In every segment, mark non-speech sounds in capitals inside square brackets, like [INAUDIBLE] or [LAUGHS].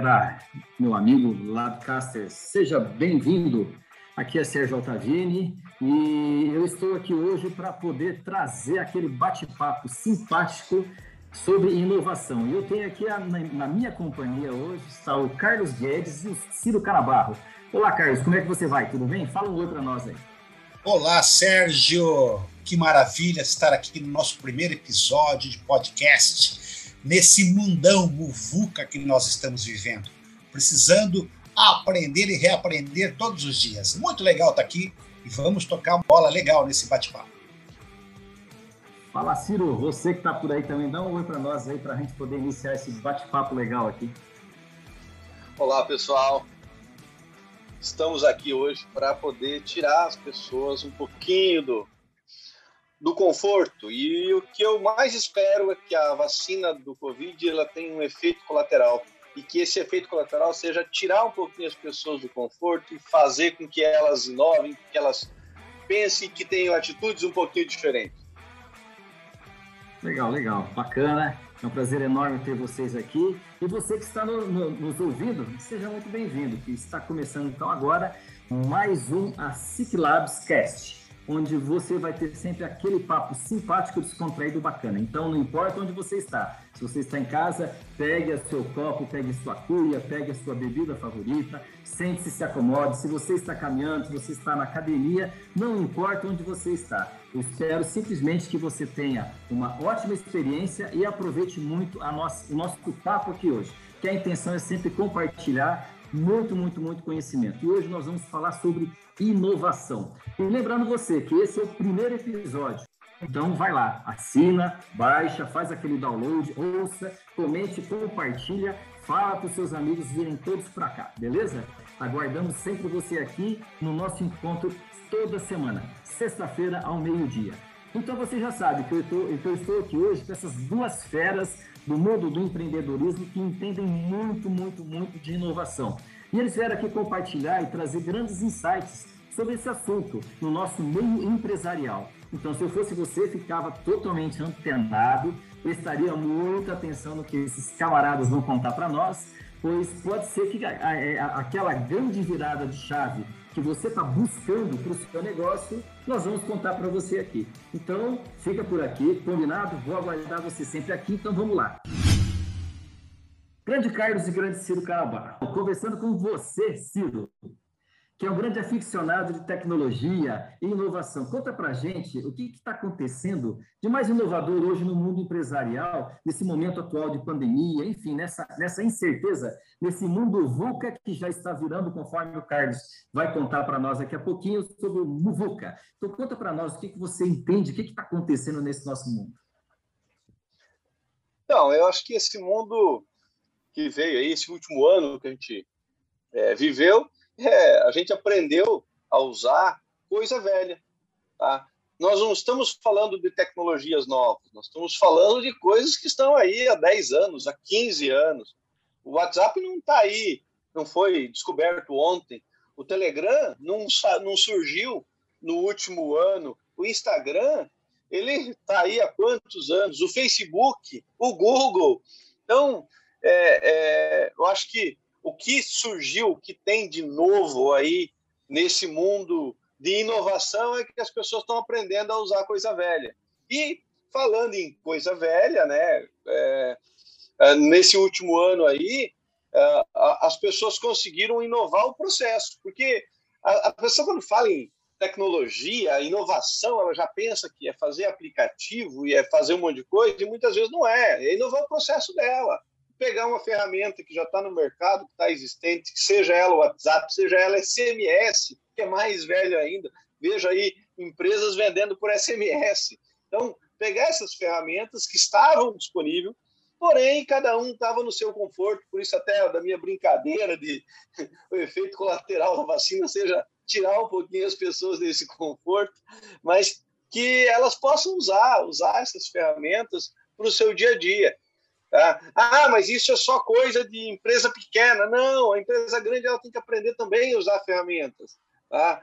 Galera, meu amigo Labcaster, seja bem-vindo. Aqui é Sérgio Altavini e eu estou aqui hoje para poder trazer aquele bate-papo simpático sobre inovação. E eu tenho aqui a, na, na, minha companhia hoje está o Carlos Guedes e o Ciro Canabarro. Olá, Carlos, como é que você vai? Tudo bem? Fala um oi para nós aí. Olá, Sérgio. Que maravilha estar aqui no nosso primeiro episódio de podcast, nesse mundão muvuca que nós estamos vivendo, precisando aprender e reaprender todos os dias. Muito legal estar aqui e vamos tocar uma bola legal nesse bate-papo. Fala, Ciro, você que está por aí também, dá um oi para nós aí, para a gente poder iniciar esse bate-papo legal aqui. Olá, pessoal. Estamos aqui hoje para poder tirar as pessoas um pouquinho do, do conforto. E o que eu mais espero é que a vacina do Covid ela tenha um efeito colateral. E que esse efeito colateral seja tirar um pouquinho as pessoas do conforto e fazer com que elas inovem, que elas pensem que tenham atitudes um pouquinho diferentes. Legal, legal, bacana. É um prazer enorme ter vocês aqui. E você que está no, no, nos ouvindo, seja muito bem-vindo, que está começando então agora mais um a Labs Cast onde você vai ter sempre aquele papo simpático, descontraído, bacana. Então, não importa onde você está. Se você está em casa, pegue seu copo, pegue sua cuia, pegue a sua bebida favorita, sente-se, se acomode. Se você está caminhando, se você está na academia, não importa onde você está. Eu espero simplesmente que você tenha uma ótima experiência e aproveite muito a nossa, o nosso papo aqui hoje. Que a intenção é sempre compartilhar muito, muito, muito conhecimento. E hoje nós vamos falar sobre inovação. E lembrando você que esse é o primeiro episódio. Então vai lá, assina, baixa, faz aquele download, ouça, comente, compartilha, fala para os seus amigos virem todos para cá, beleza? Aguardamos sempre você aqui no nosso encontro toda semana, sexta-feira ao meio-dia. Então você já sabe que eu, tô, eu estou aqui hoje com essas duas feras do mundo do empreendedorismo que entendem muito, muito, muito de inovação. E eles vieram aqui compartilhar e trazer grandes insights sobre esse assunto no nosso meio empresarial. Então, se eu fosse você, ficava totalmente antenado, prestaria muita atenção no que esses camaradas vão contar para nós, pois pode ser que aquela grande virada de chave que você está buscando para o seu negócio, nós vamos contar para você aqui. Então, fica por aqui, combinado? Vou aguardar você sempre aqui, então vamos lá. Grande Carlos e grande Ciro Carabá, conversando com você, Ciro que é um grande aficionado de tecnologia e inovação. Conta para gente o que está acontecendo de mais inovador hoje no mundo empresarial, nesse momento atual de pandemia, enfim, nessa, nessa incerteza, nesse mundo VUCA que já está virando, conforme o Carlos vai contar para nós daqui a pouquinho sobre o VUCA. Então, conta para nós o que, que você entende, o que está acontecendo nesse nosso mundo. Então, eu acho que esse mundo que veio aí, esse último ano que a gente é, viveu, é, a gente aprendeu a usar coisa velha. Tá? Nós não estamos falando de tecnologias novas, nós estamos falando de coisas que estão aí há 10 anos, há 15 anos. O WhatsApp não está aí, não foi descoberto ontem. O Telegram não, não surgiu no último ano. O Instagram, ele está aí há quantos anos? O Facebook, o Google. Então, é, é, eu acho que o que surgiu, o que tem de novo aí nesse mundo de inovação é que as pessoas estão aprendendo a usar coisa velha. E falando em coisa velha, né, é, é, nesse último ano aí, é, as pessoas conseguiram inovar o processo, porque a, a pessoa quando fala em tecnologia, inovação, ela já pensa que é fazer aplicativo e é fazer um monte de coisa, e muitas vezes não é, é inovar o processo dela pegar uma ferramenta que já está no mercado, que está existente, seja ela WhatsApp, seja ela SMS, que é mais velho ainda. Veja aí empresas vendendo por SMS. Então, pegar essas ferramentas que estavam disponíveis Porém, cada um estava no seu conforto, por isso até da minha brincadeira de [LAUGHS] o efeito colateral da vacina seja tirar um pouquinho as pessoas desse conforto, mas que elas possam usar, usar essas ferramentas para o seu dia a dia. Tá? Ah, mas isso é só coisa de empresa pequena. Não, a empresa grande ela tem que aprender também a usar ferramentas. Tá?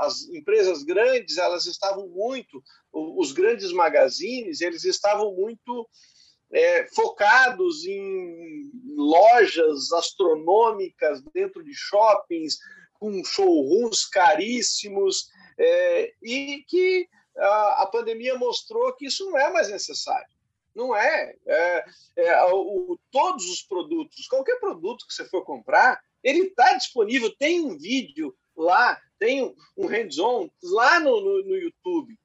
As empresas grandes elas estavam muito, os grandes magazines eles estavam muito é, focados em lojas astronômicas dentro de shoppings com showrooms caríssimos é, e que a, a pandemia mostrou que isso não é mais necessário. Não é. é, é o, todos os produtos, qualquer produto que você for comprar, ele está disponível. Tem um vídeo lá, tem um hands-on lá no, no, no, YouTube.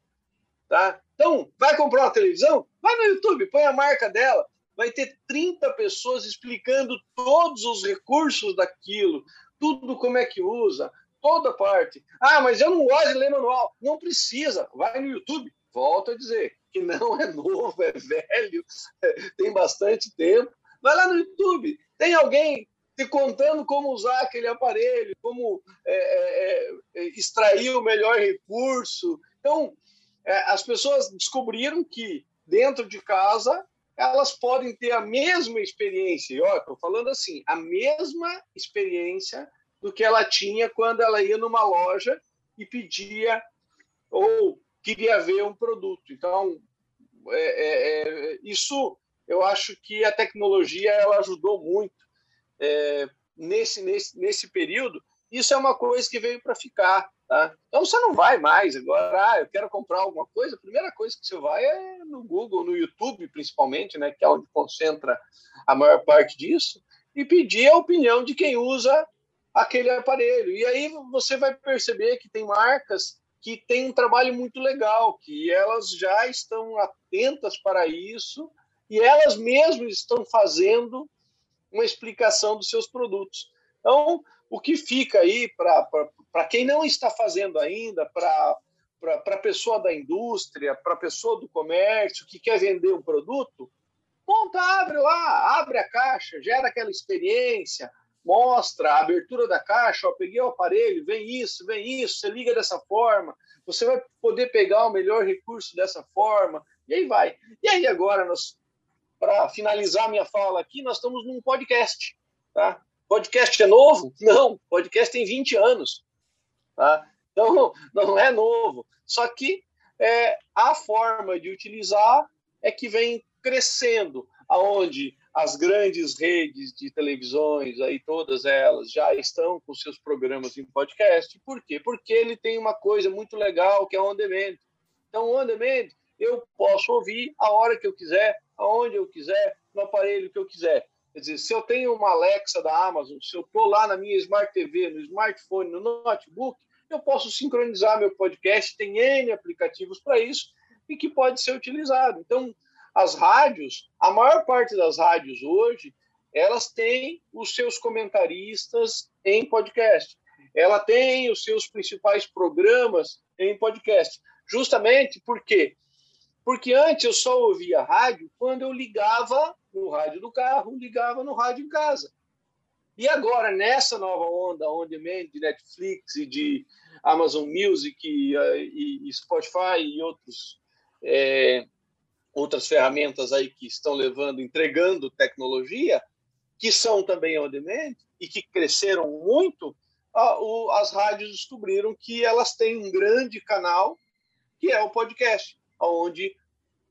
Tá? Então, vai comprar uma televisão? Vai no YouTube, põe a marca dela. Vai ter 30 pessoas explicando todos os recursos daquilo, tudo como é que usa, toda parte. Ah, mas eu não gosto de ler manual. Não precisa. Vai no YouTube. Volto a dizer que não é novo, é velho, tem bastante tempo. Vai lá no YouTube, tem alguém te contando como usar aquele aparelho, como é, é, é, extrair o melhor recurso. Então, é, as pessoas descobriram que dentro de casa elas podem ter a mesma experiência. E estou falando assim, a mesma experiência do que ela tinha quando ela ia numa loja e pedia ou queria ver um produto. Então, é, é, é, isso eu acho que a tecnologia ela ajudou muito é, nesse, nesse, nesse período. Isso é uma coisa que veio para ficar. Tá? Então você não vai mais agora, ah, eu quero comprar alguma coisa, a primeira coisa que você vai é no Google, no YouTube principalmente, né, que é onde concentra a maior parte disso, e pedir a opinião de quem usa aquele aparelho. E aí você vai perceber que tem marcas que tem um trabalho muito legal, que elas já estão atentas para isso e elas mesmas estão fazendo uma explicação dos seus produtos. Então, o que fica aí para quem não está fazendo ainda, para a pessoa da indústria, para a pessoa do comércio que quer vender um produto, monta, abre lá, abre a caixa, gera aquela experiência, mostra a abertura da caixa, ó, peguei o aparelho, vem isso, vem isso, você liga dessa forma, você vai poder pegar o melhor recurso dessa forma, e aí vai. E aí agora, para finalizar minha fala aqui, nós estamos num podcast, tá? Podcast é novo? Não, podcast tem 20 anos, tá? Então, [LAUGHS] não é novo. Só que é, a forma de utilizar é que vem crescendo, aonde as grandes redes de televisões, aí todas elas já estão com seus programas em podcast. Por quê? Porque ele tem uma coisa muito legal que é on demand. Então, on demand, eu posso ouvir a hora que eu quiser, aonde eu quiser, no aparelho que eu quiser. Quer dizer, se eu tenho uma Alexa da Amazon, se eu estou lá na minha Smart TV, no smartphone, no notebook, eu posso sincronizar meu podcast, tem N aplicativos para isso e que pode ser utilizado. Então, as rádios, a maior parte das rádios hoje, elas têm os seus comentaristas em podcast. Ela tem os seus principais programas em podcast. Justamente por quê? Porque antes eu só ouvia rádio quando eu ligava no rádio do carro, ligava no rádio em casa. E agora, nessa nova onda on demand de Netflix e de Amazon Music e, e, e Spotify e outros é, outras ferramentas aí que estão levando, entregando tecnologia, que são também on demand e que cresceram muito, as rádios descobriram que elas têm um grande canal que é o podcast, onde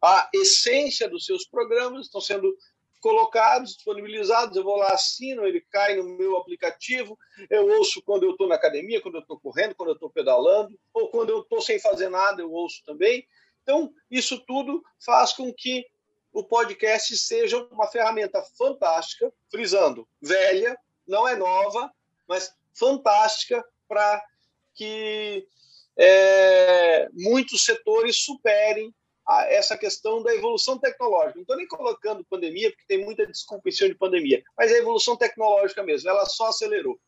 a essência dos seus programas estão sendo colocados, disponibilizados. Eu vou lá, assino, ele cai no meu aplicativo. Eu ouço quando eu estou na academia, quando eu estou correndo, quando eu estou pedalando, ou quando eu estou sem fazer nada, eu ouço também. Então, isso tudo faz com que o podcast seja uma ferramenta fantástica, frisando, velha, não é nova, mas fantástica para que é, muitos setores superem a, essa questão da evolução tecnológica. Não estou nem colocando pandemia, porque tem muita desculpa em cima de pandemia, mas é a evolução tecnológica mesmo, ela só acelerou.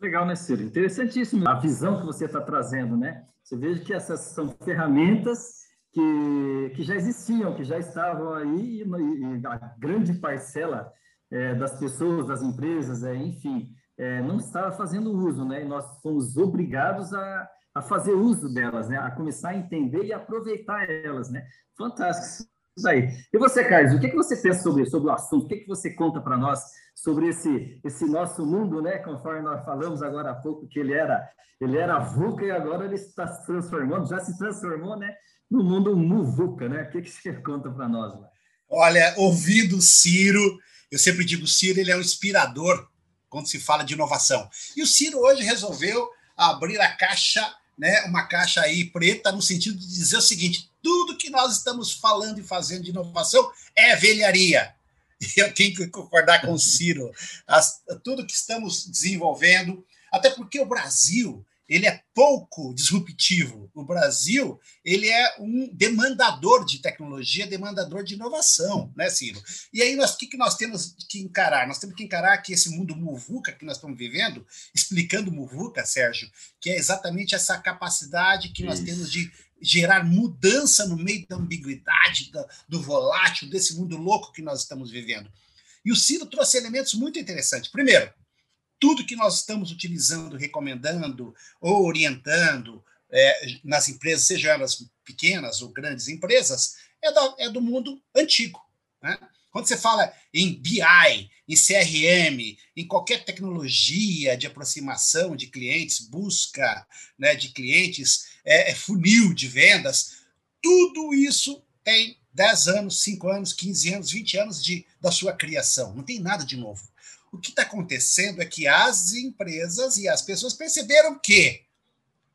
Legal, né, Ciro? Interessantíssimo a visão que você está trazendo, né? Você veja que essas são ferramentas que, que já existiam, que já estavam aí, e, a grande parcela é, das pessoas, das empresas, é, enfim, é, não estava fazendo uso, né? E nós fomos obrigados a, a fazer uso delas, né? A começar a entender e aproveitar elas, né? Fantástico isso aí. E você, Carlos, o que, que você pensa sobre, sobre o assunto? O que, que você conta para nós sobre esse, esse nosso mundo, né? Conforme nós falamos agora há pouco que ele era ele era VUCA e agora ele está se transformando, já se transformou, né? No mundo MUVUCA, né? O que, que você conta para nós? Olha, ouvindo o Ciro, eu sempre digo, o Ciro ele é um inspirador quando se fala de inovação. E o Ciro hoje resolveu abrir a caixa, né? Uma caixa aí preta no sentido de dizer o seguinte: tudo que nós estamos falando e fazendo de inovação é velharia. Eu tenho que concordar com o Ciro. As, tudo que estamos desenvolvendo, até porque o Brasil ele é pouco disruptivo. O Brasil ele é um demandador de tecnologia, demandador de inovação, né, Ciro? E aí nós o que, que nós temos que encarar? Nós temos que encarar que esse mundo muvuca que nós estamos vivendo, explicando muvuca, Sérgio, que é exatamente essa capacidade que nós Isso. temos de gerar mudança no meio da ambiguidade, do, do volátil, desse mundo louco que nós estamos vivendo. E o Ciro trouxe elementos muito interessantes. Primeiro, tudo que nós estamos utilizando, recomendando ou orientando é, nas empresas, sejam elas pequenas ou grandes empresas, é, da, é do mundo antigo. Né? Quando você fala em BI, em CRM, em qualquer tecnologia de aproximação de clientes, busca né, de clientes, é funil de vendas, tudo isso tem 10 anos, 5 anos, 15 anos, 20 anos de, da sua criação. Não tem nada de novo. O que está acontecendo é que as empresas e as pessoas perceberam que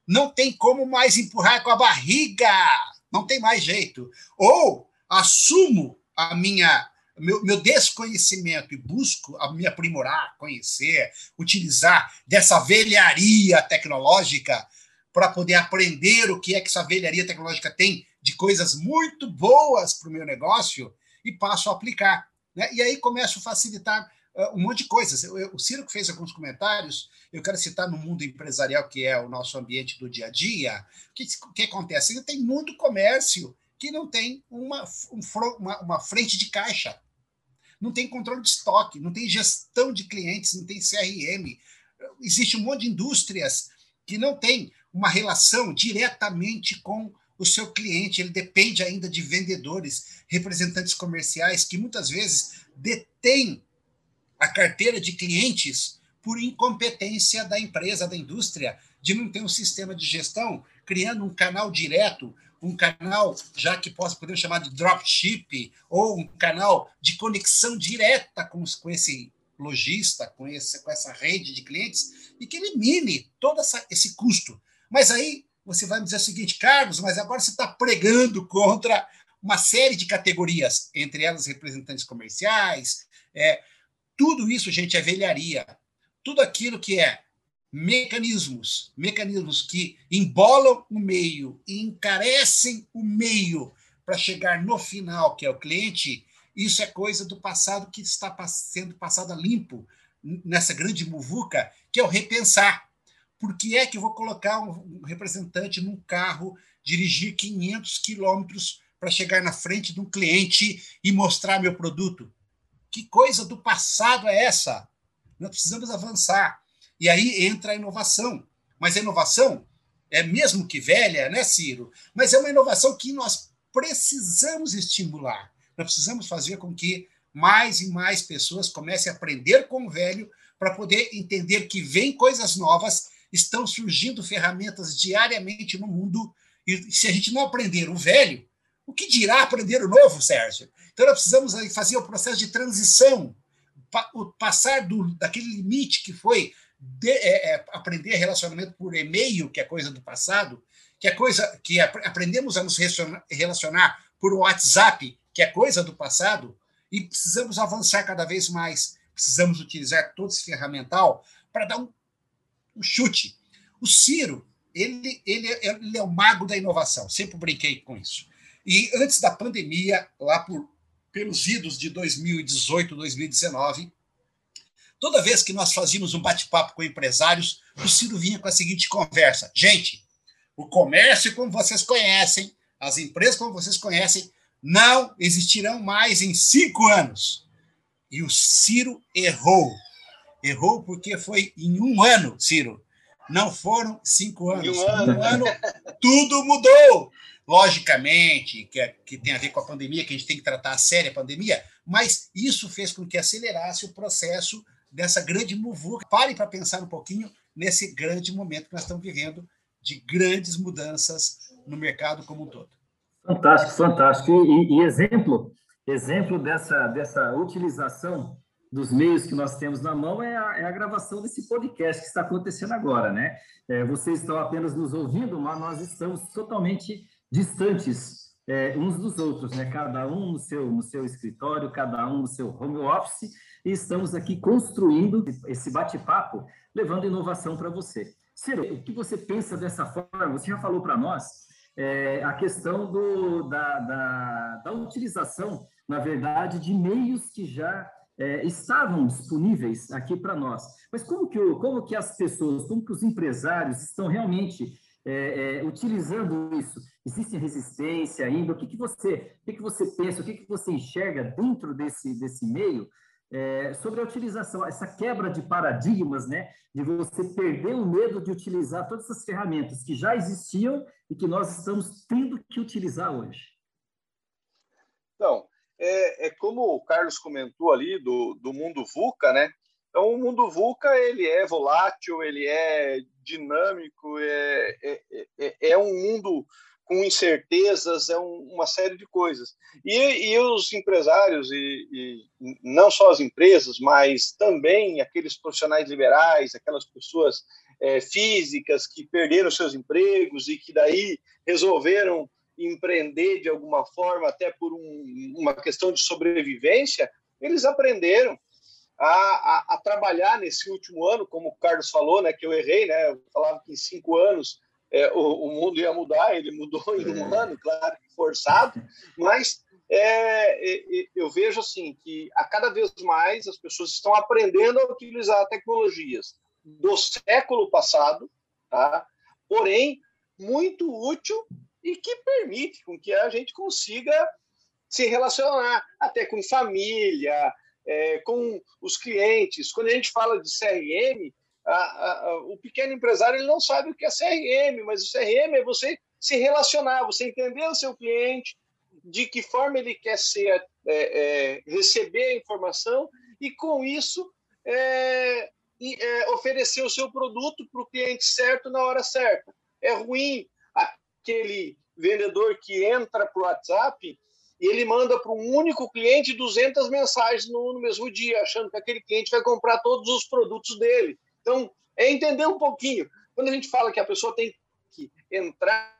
não tem como mais empurrar com a barriga, não tem mais jeito. Ou assumo a minha meu, meu desconhecimento e busco a me aprimorar, conhecer, utilizar dessa velharia tecnológica para poder aprender o que é que essa velharia tecnológica tem de coisas muito boas para o meu negócio e passo a aplicar. Né? E aí começo a facilitar uh, um monte de coisas. Eu, eu, o Ciro que fez alguns comentários, eu quero citar no mundo empresarial, que é o nosso ambiente do dia a dia, o que, que acontece? Tem muito comércio que não tem uma, um, uma, uma frente de caixa não tem controle de estoque, não tem gestão de clientes, não tem CRM. Existe um monte de indústrias que não tem uma relação diretamente com o seu cliente, ele depende ainda de vendedores, representantes comerciais que muitas vezes detêm a carteira de clientes por incompetência da empresa, da indústria, de não ter um sistema de gestão, criando um canal direto um canal, já que posso podemos chamar de dropship, ou um canal de conexão direta com, com esse lojista, com, com essa rede de clientes, e que elimine todo essa, esse custo. Mas aí você vai me dizer o seguinte, Carlos, mas agora você está pregando contra uma série de categorias, entre elas representantes comerciais, é, tudo isso, gente, é velharia. Tudo aquilo que é mecanismos, mecanismos que embolam o meio e encarecem o meio para chegar no final, que é o cliente, isso é coisa do passado que está sendo passado a limpo nessa grande muvuca, que é o repensar. Por que é que eu vou colocar um representante num carro, dirigir 500 quilômetros para chegar na frente de um cliente e mostrar meu produto? Que coisa do passado é essa? Nós precisamos avançar. E aí entra a inovação. Mas a inovação é mesmo que velha, né, Ciro? Mas é uma inovação que nós precisamos estimular. Nós precisamos fazer com que mais e mais pessoas comecem a aprender com o velho para poder entender que vem coisas novas, estão surgindo ferramentas diariamente no mundo. E se a gente não aprender o velho, o que dirá aprender o novo, Sérgio? Então, nós precisamos fazer o processo de transição, passar do, daquele limite que foi de, é, é, aprender relacionamento por e-mail, que é coisa do passado, que é coisa que aprendemos a nos relacionar por WhatsApp, que é coisa do passado, e precisamos avançar cada vez mais. Precisamos utilizar todo esse ferramental para dar um, um, chute. O Ciro, ele, ele, ele é o mago da inovação, sempre brinquei com isso. E antes da pandemia, lá por, pelos idos de 2018, 2019, Toda vez que nós fazíamos um bate-papo com empresários, o Ciro vinha com a seguinte conversa: gente, o comércio, como vocês conhecem, as empresas, como vocês conhecem, não existirão mais em cinco anos. E o Ciro errou. Errou porque foi em um ano, Ciro. Não foram cinco anos. Em um ano, um ano tudo mudou. Logicamente, que, é, que tem a ver com a pandemia, que a gente tem que tratar a séria a pandemia, mas isso fez com que acelerasse o processo dessa grande muvuca. Parem para pensar um pouquinho nesse grande momento que nós estamos vivendo de grandes mudanças no mercado como um todo. Fantástico, fantástico. E, e, exemplo, exemplo dessa, dessa utilização dos meios que nós temos na mão é a, é a gravação desse podcast que está acontecendo agora, né? É, vocês estão apenas nos ouvindo, mas nós estamos totalmente distantes é, uns dos outros, né? Cada um no seu, no seu escritório, cada um no seu home office, e estamos aqui construindo esse bate-papo, levando inovação para você. Ciro, o que você pensa dessa forma? Você já falou para nós é, a questão do, da, da, da, utilização, na verdade, de meios que já é, estavam disponíveis aqui para nós. Mas como que, como que as pessoas, como que os empresários estão realmente é, é, utilizando isso? Existe resistência ainda? O que, que você, o que, que você pensa? O que, que você enxerga dentro desse, desse meio? é, sobre a utilização, essa quebra de paradigmas, né, de você perder o medo de utilizar todas essas ferramentas que já existiam e que nós estamos tendo que utilizar hoje. Então, é, é como o Carlos comentou ali do, do mundo VUCA, né? Então, o mundo VUCA ele é volátil, ele é dinâmico, é, é, é, é um mundo com incertezas, é um, uma série de coisas. E, e os empresários, e, e, não só as empresas, mas também aqueles profissionais liberais, aquelas pessoas é, físicas que perderam seus empregos e que daí resolveram empreender de alguma forma, até por um, uma questão de sobrevivência, eles aprenderam a, a, a, trabalhar nesse último ano, como o Carlos falou, né, que eu errei, né, eu falava que em cinco anos é, o, o, mundo ia mudar, ele mudou em um é. ano, claro, forçado, mas é, eu vejo assim que a cada vez mais as pessoas estão aprendendo a utilizar tecnologias do século passado, tá? porém muito útil e que permite com que a gente consiga se relacionar até com família, é, com os clientes. Quando a gente fala de CRM, a, a, o pequeno empresário ele não sabe o que é CRM, mas o CRM é você se relacionar, você entender o seu cliente, de que forma ele quer ser, é, é, receber a informação e com isso é, é oferecer o seu produto para o cliente certo na hora certa. É ruim aquele vendedor que entra para o WhatsApp e ele manda para um único cliente 200 mensagens no, no mesmo dia, achando que aquele cliente vai comprar todos os produtos dele. Então, é entender um pouquinho. Quando a gente fala que a pessoa tem que entrar,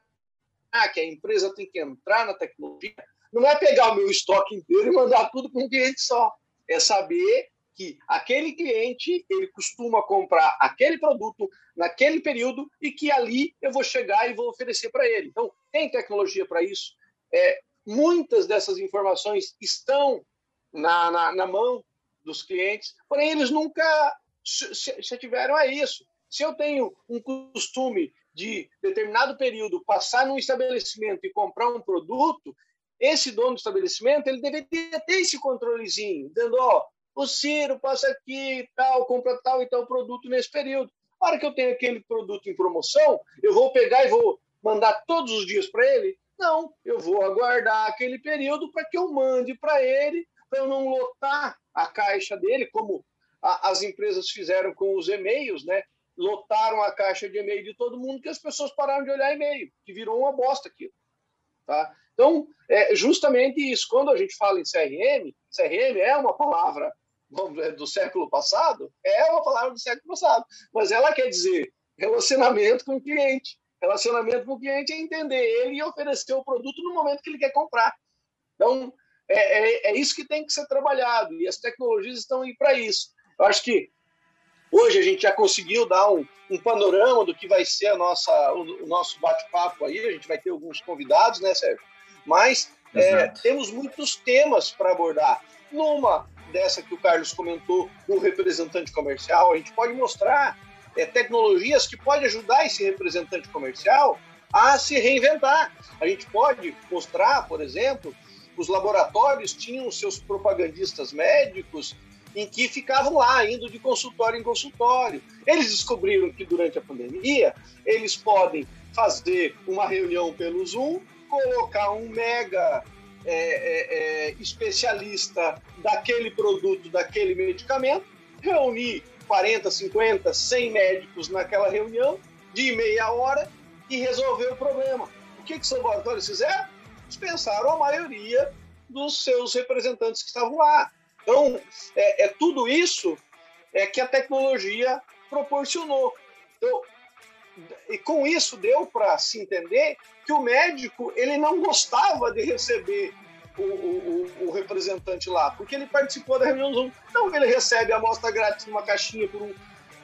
que a empresa tem que entrar na tecnologia, não é pegar o meu estoque inteiro e mandar tudo para um cliente só. É saber que aquele cliente ele costuma comprar aquele produto naquele período e que ali eu vou chegar e vou oferecer para ele. Então, tem tecnologia para isso. É, muitas dessas informações estão na, na, na, mão dos clientes, porém eles nunca se, se tiveram é isso. Se eu tenho um costume de determinado período passar num estabelecimento e comprar um produto, esse dono do estabelecimento ele deveria ter esse controlezinho, dizendo, ó, o Ciro passa aqui, tal, compra tal e tal produto nesse período. A hora que eu tenho aquele produto em promoção, eu vou pegar e vou mandar todos os dias para ele? Não, eu vou aguardar aquele período para que eu mande para ele, para eu não lotar a caixa dele, como as empresas fizeram com os e-mails, né? Lotaram a caixa de e-mail de todo mundo que as pessoas pararam de olhar e-mail, que virou uma bosta aquilo. Tá? Então, é justamente isso. Quando a gente fala em CRM, CRM é uma palavra do século passado, é uma palavra do século passado, mas ela quer dizer relacionamento com o cliente. Relacionamento com o cliente é entender ele e oferecer o produto no momento que ele quer comprar. Então, é, é, é isso que tem que ser trabalhado e as tecnologias estão aí para isso. Eu acho que hoje a gente já conseguiu dar um, um panorama do que vai ser a nossa, o, o nosso bate-papo aí. A gente vai ter alguns convidados, né, Sérgio? Mas é, temos muitos temas para abordar. Numa dessa que o Carlos comentou, do representante comercial, a gente pode mostrar é, tecnologias que podem ajudar esse representante comercial a se reinventar. A gente pode mostrar, por exemplo, os laboratórios tinham seus propagandistas médicos em que ficavam lá, indo de consultório em consultório. Eles descobriram que durante a pandemia eles podem fazer uma reunião pelo Zoom, colocar um mega é, é, é, especialista daquele produto, daquele medicamento, reunir 40, 50, 100 médicos naquela reunião de meia hora e resolver o problema. O que, que os laboratórios fizeram? Dispensaram a maioria dos seus representantes que estavam lá. Então, é, é tudo isso é que a tecnologia proporcionou. Então, e com isso deu para se entender que o médico ele não gostava de receber o, o, o, representante lá, porque ele participou da reunião Zoom. Então ele recebe a amostra grátis numa caixinha por um,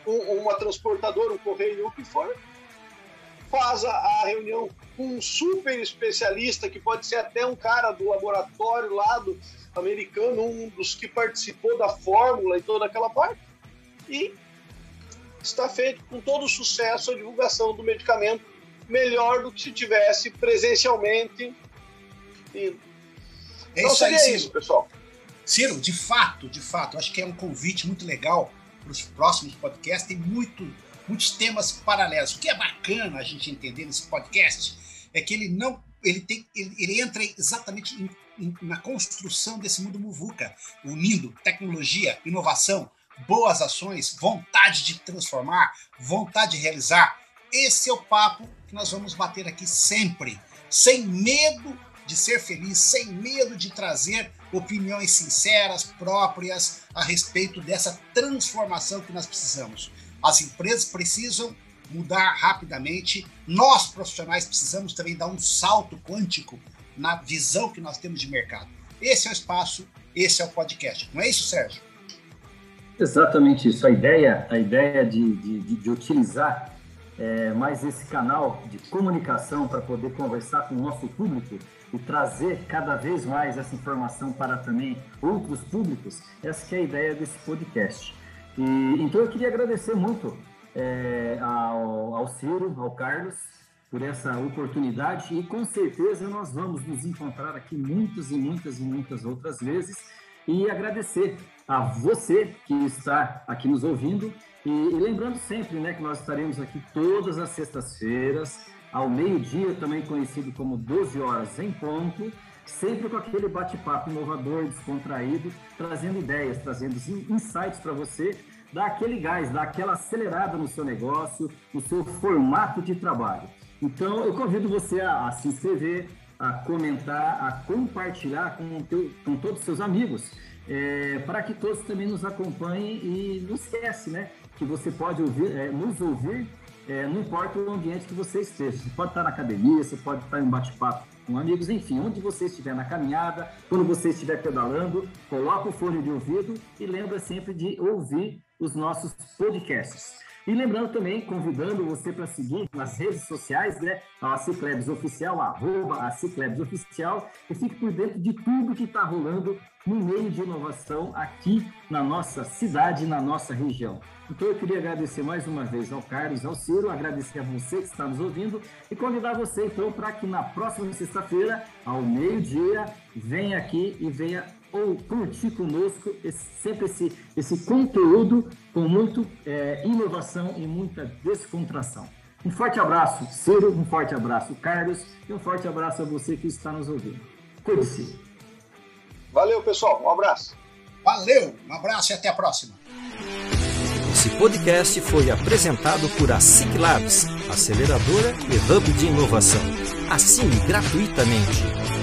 um, uma transportadora, um correio, o que for, faz a, a, reunião com um super especialista, que pode ser até um cara do laboratório lá do americano, um dos que participou da fórmula e toda aquela parte, e está feito com todo o sucesso a divulgação do medicamento, melhor do que se tivesse presencialmente. E... É então, isso seria aí, isso, pessoal. Ciro, de fato, de fato, acho que é um convite muito legal para os próximos podcasts. Tem muito, muitos temas paralelos. O que é bacana a gente entender nesse podcast é que ele não ele, tem, ele, ele entra exatamente em, em, na construção desse mundo muvuca, unindo tecnologia, inovação, boas ações, vontade de transformar, vontade de realizar. Esse é o papo que nós vamos bater aqui sempre, sem medo de ser feliz, sem medo de trazer opiniões sinceras, próprias a respeito dessa transformação que nós precisamos. As empresas precisam mudar rapidamente, nós profissionais precisamos também dar um salto quântico na visão que nós temos de mercado. Esse é o espaço, esse é o podcast. Não é isso, Sérgio? Exatamente isso. A ideia, a ideia de, de, de utilizar é, mais esse canal de comunicação para poder conversar com o nosso público e trazer cada vez mais essa informação para também outros públicos, essa é a ideia desse podcast. E, então eu queria agradecer muito é, ao, ao Ciro, ao Carlos, por essa oportunidade e com certeza nós vamos nos encontrar aqui muitas e muitas e muitas outras vezes e agradecer a você que está aqui nos ouvindo. E, e lembrando sempre né, que nós estaremos aqui todas as sextas-feiras, ao meio-dia, também conhecido como 12 horas em ponto, sempre com aquele bate-papo inovador, descontraído, trazendo ideias, trazendo insights para você, dar aquele gás, dar aquela acelerada no seu negócio, no seu formato de trabalho. Então, eu convido você a, a se inscrever, a comentar, a compartilhar com, teu, com todos os seus amigos é, para que todos também nos acompanhem e não esquece, né? Que você pode ouvir, é, nos ouvir, é, não importa o ambiente que você esteja. Você pode estar na academia, você pode estar em um bate-papo com amigos, enfim, onde você estiver na caminhada, quando você estiver pedalando, coloca o fone de ouvido e lembra sempre de ouvir os nossos podcasts. E lembrando também, convidando você para seguir nas redes sociais, né? A Ciclebs Oficial, arroba a Ciclebs Oficial, e fique por dentro de tudo que está rolando no meio de inovação aqui na nossa cidade, na nossa região. Então eu queria agradecer mais uma vez ao Carlos, ao Ciro, agradecer a você que está nos ouvindo e convidar você então para que na próxima sexta-feira, ao meio-dia, venha aqui e venha ou curtir conosco esse, sempre esse, esse conteúdo com muito é, inovação e muita descontração. Um forte abraço, Ciro, um forte abraço, Carlos, e um forte abraço a você que está nos ouvindo. Cuide-se. Valeu, pessoal. Um abraço. Valeu, um abraço e até a próxima. Esse podcast foi apresentado por a SIC Labs, aceleradora e hub de inovação. Assine gratuitamente